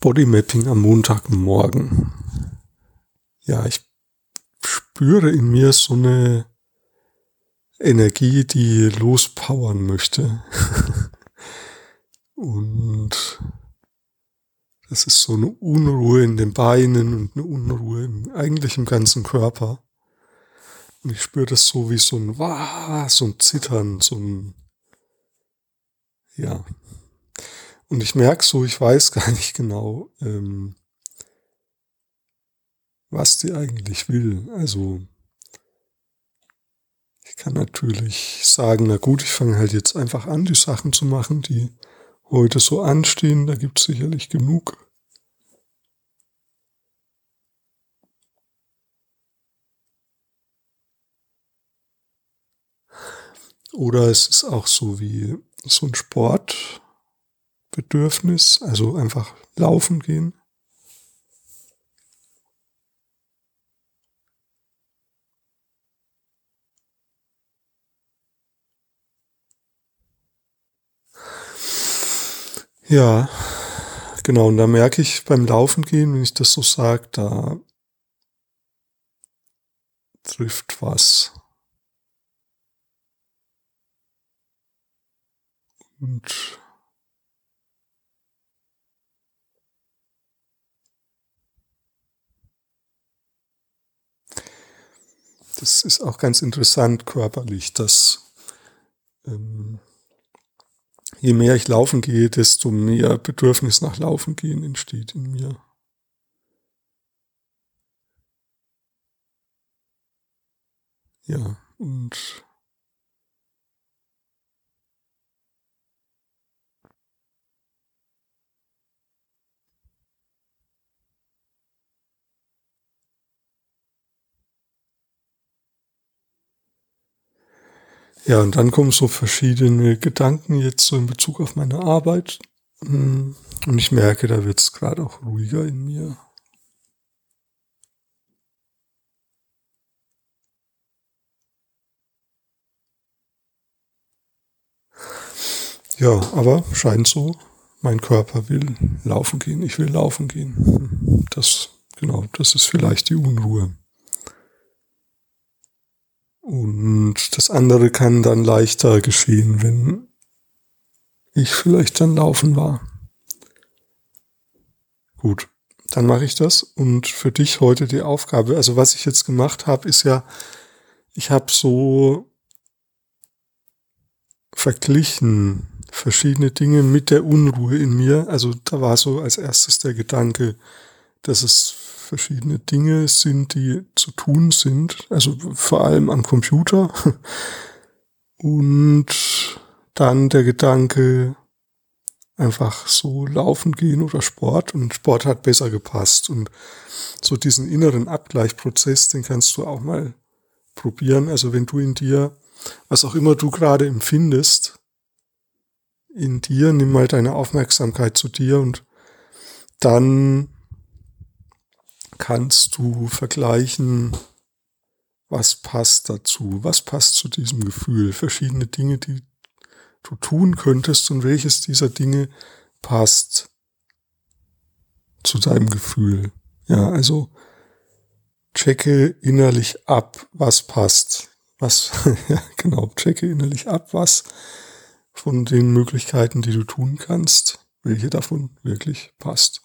Bodymapping am Montagmorgen. Ja, ich spüre in mir so eine Energie, die lospowern möchte. und das ist so eine Unruhe in den Beinen und eine Unruhe im, eigentlich im ganzen Körper. Und ich spüre das so wie so ein Wah, so ein Zittern, so ein ja. Und ich merke so, ich weiß gar nicht genau, ähm, was die eigentlich will. Also ich kann natürlich sagen, na gut, ich fange halt jetzt einfach an, die Sachen zu machen, die heute so anstehen. Da gibt es sicherlich genug. Oder es ist auch so wie so ein Sportbedürfnis, also einfach laufen gehen. Ja, genau. Und da merke ich beim Laufen gehen, wenn ich das so sage, da trifft was. Und das ist auch ganz interessant körperlich, dass ähm, je mehr ich laufen gehe, desto mehr Bedürfnis nach Laufen gehen entsteht in mir. Ja, und Ja, und dann kommen so verschiedene Gedanken jetzt so in Bezug auf meine Arbeit. Hm, und ich merke, da wird es gerade auch ruhiger in mir. Ja, aber scheint so, mein Körper will laufen gehen, ich will laufen gehen. Das, genau, das ist vielleicht die Unruhe. Und das andere kann dann leichter geschehen, wenn ich vielleicht dann laufen war. Gut, dann mache ich das. Und für dich heute die Aufgabe, also was ich jetzt gemacht habe, ist ja, ich habe so verglichen verschiedene Dinge mit der Unruhe in mir. Also da war so als erstes der Gedanke, dass es verschiedene Dinge sind, die zu tun sind, also vor allem am Computer. Und dann der Gedanke, einfach so laufen gehen oder Sport und Sport hat besser gepasst und so diesen inneren Abgleichprozess, den kannst du auch mal probieren. Also wenn du in dir, was auch immer du gerade empfindest, in dir, nimm mal deine Aufmerksamkeit zu dir und dann kannst du vergleichen, was passt dazu, was passt zu diesem Gefühl, verschiedene Dinge, die du tun könntest und welches dieser Dinge passt zu deinem Gefühl. Ja, also checke innerlich ab, was passt. Was, ja, genau, checke innerlich ab, was von den Möglichkeiten, die du tun kannst, welche davon wirklich passt.